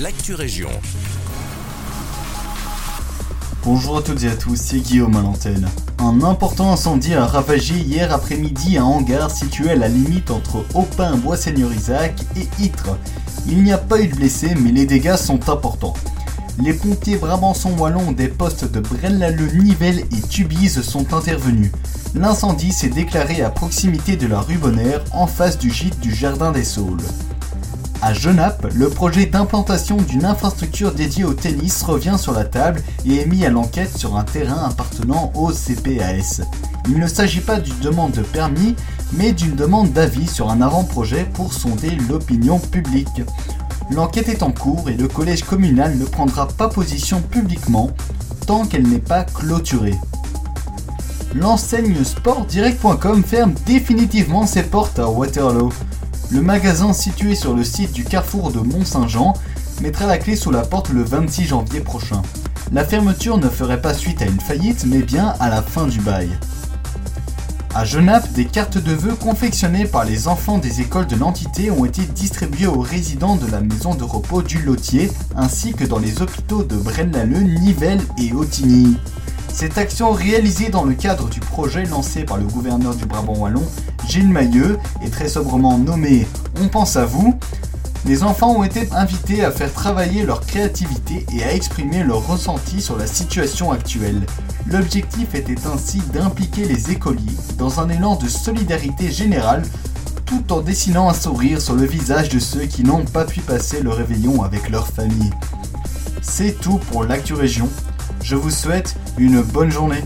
l'actu région. Bonjour à toutes et à tous, c'est Guillaume à l'antenne. Un important incendie a ravagé hier après-midi un hangar situé à la limite entre Aupin, Bois-Seigneur-Isaac et Ytre. Il n'y a pas eu de blessés, mais les dégâts sont importants. Les pompiers Brabançon-Wallon des postes de Braine-l'Alleud, Nivelles et Tubize sont intervenus. L'incendie s'est déclaré à proximité de la rue Bonner, en face du gîte du Jardin des Saules. À Genappe, le projet d'implantation d'une infrastructure dédiée au tennis revient sur la table et est mis à l'enquête sur un terrain appartenant au CPAS. Il ne s'agit pas d'une demande de permis, mais d'une demande d'avis sur un avant-projet pour sonder l'opinion publique. L'enquête est en cours et le collège communal ne prendra pas position publiquement tant qu'elle n'est pas clôturée. L'enseigne sportdirect.com ferme définitivement ses portes à Waterloo. Le magasin situé sur le site du carrefour de Mont-Saint-Jean mettra la clé sous la porte le 26 janvier prochain. La fermeture ne ferait pas suite à une faillite mais bien à la fin du bail. À Genappe, des cartes de vœux confectionnées par les enfants des écoles de l'entité ont été distribuées aux résidents de la maison de repos du Lotier ainsi que dans les hôpitaux de Braine-l'Alleud, Nivelles et Autigny. Cette action réalisée dans le cadre du projet lancé par le gouverneur du Brabant Wallon, Gilles Mailleux, est très sobrement nommé On pense à vous. Les enfants ont été invités à faire travailler leur créativité et à exprimer leur ressenti sur la situation actuelle. L'objectif était ainsi d'impliquer les écoliers dans un élan de solidarité générale tout en dessinant un sourire sur le visage de ceux qui n'ont pas pu passer le réveillon avec leur famille. C'est tout pour l'actu région. Je vous souhaite une bonne journée.